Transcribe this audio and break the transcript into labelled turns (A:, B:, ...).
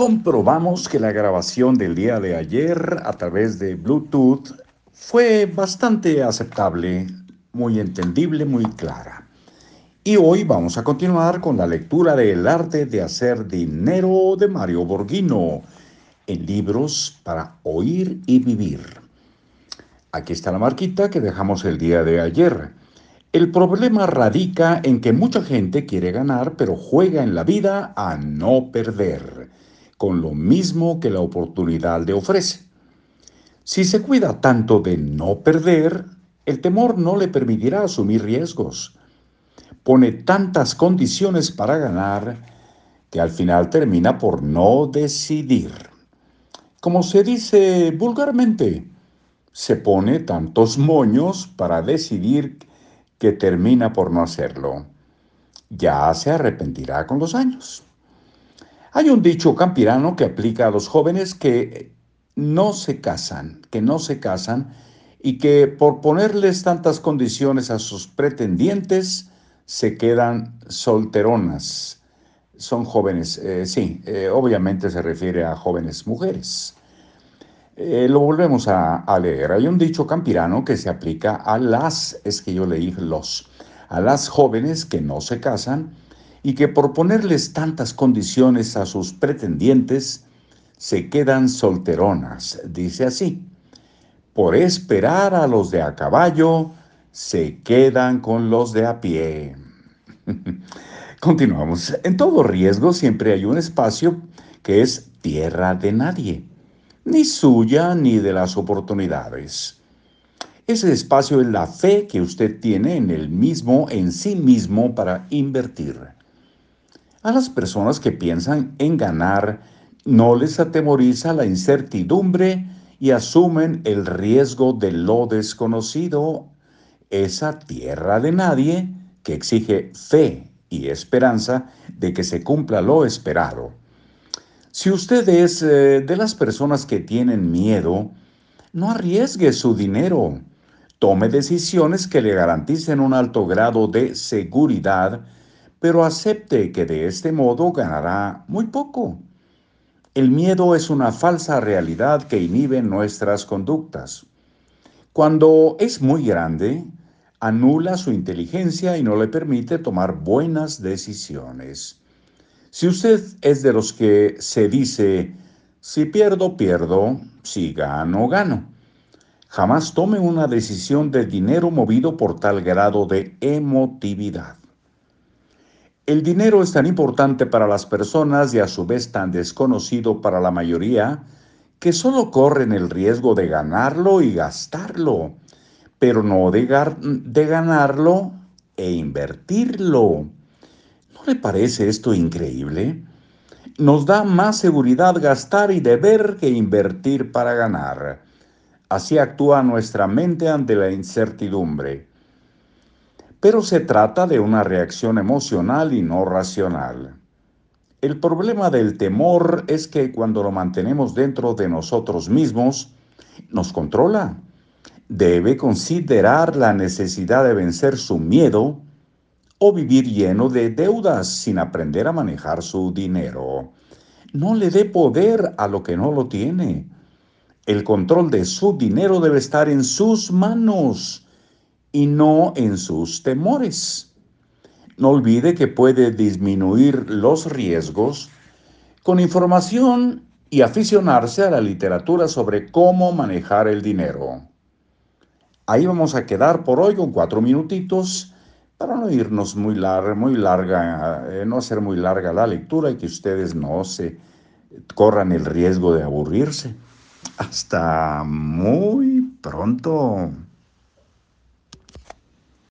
A: Comprobamos que la grabación del día de ayer a través de Bluetooth fue bastante aceptable, muy entendible, muy clara. Y hoy vamos a continuar con la lectura de El arte de hacer dinero de Mario Borghino en libros para oír y vivir. Aquí está la marquita que dejamos el día de ayer. El problema radica en que mucha gente quiere ganar, pero juega en la vida a no perder, con lo mismo que la oportunidad le ofrece. Si se cuida tanto de no perder, el temor no le permitirá asumir riesgos. Pone tantas condiciones para ganar que al final termina por no decidir. Como se dice vulgarmente, se pone tantos moños para decidir que termina por no hacerlo. Ya se arrepentirá con los años. Hay un dicho campirano que aplica a los jóvenes que no se casan, que no se casan y que por ponerles tantas condiciones a sus pretendientes se quedan solteronas. Son jóvenes, eh, sí, eh, obviamente se refiere a jóvenes mujeres. Eh, lo volvemos a, leer. Hay un dicho campirano que se aplica a las, es que yo leí los, a las jóvenes que no se casan y que por ponerles tantas condiciones a sus pretendientes, se quedan solteronas. Dice así, por esperar a los de a caballo, se quedan con los de a pie. Continuamos. En todo riesgo siempre hay un espacio que es tierra de nadie ni suya ni de las oportunidades. Ese espacio es la fe que usted tiene en el mismo, en sí mismo, para invertir. A las personas que piensan en ganar, no les atemoriza la incertidumbre y asumen el riesgo de lo desconocido, esa tierra de nadie que exige fe y esperanza de que se cumpla lo esperado. Si usted es eh, de las personas que tienen miedo, no arriesgue su dinero. Tome decisiones que le garanticen un alto grado de seguridad, pero acepte que de este modo ganará muy poco. El miedo es una falsa realidad que inhibe nuestras conductas. Cuando es muy grande, anula su inteligencia y no le permite tomar buenas decisiones. Si usted es de los que se dice, si pierdo, pierdo, si gano, gano. Jamás tome una decisión de dinero movido por tal grado de emotividad. El dinero es tan importante para las personas y a su vez tan desconocido para la mayoría que solo corren el riesgo de ganarlo y gastarlo, pero no de, de ganarlo e invertirlo. ¿No le parece esto increíble? Nos da más seguridad gastar y deber que invertir para ganar. Así actúa nuestra mente ante la incertidumbre. Pero se trata de una reacción emocional y no racional. El problema del temor es que cuando lo mantenemos dentro de nosotros mismos, nos controla. Debe considerar la necesidad de vencer su miedo o vivir lleno de deudas sin aprender a manejar su dinero. No le dé poder a lo que no lo tiene. El control de su dinero debe estar en sus manos y no en sus temores. No olvide que puede disminuir los riesgos con información y aficionarse a la literatura sobre cómo manejar el dinero. Ahí vamos a quedar por hoy con cuatro minutitos para no irnos muy larga, muy larga, eh, no hacer muy larga la lectura y que ustedes no se corran el riesgo de aburrirse. Hasta muy pronto.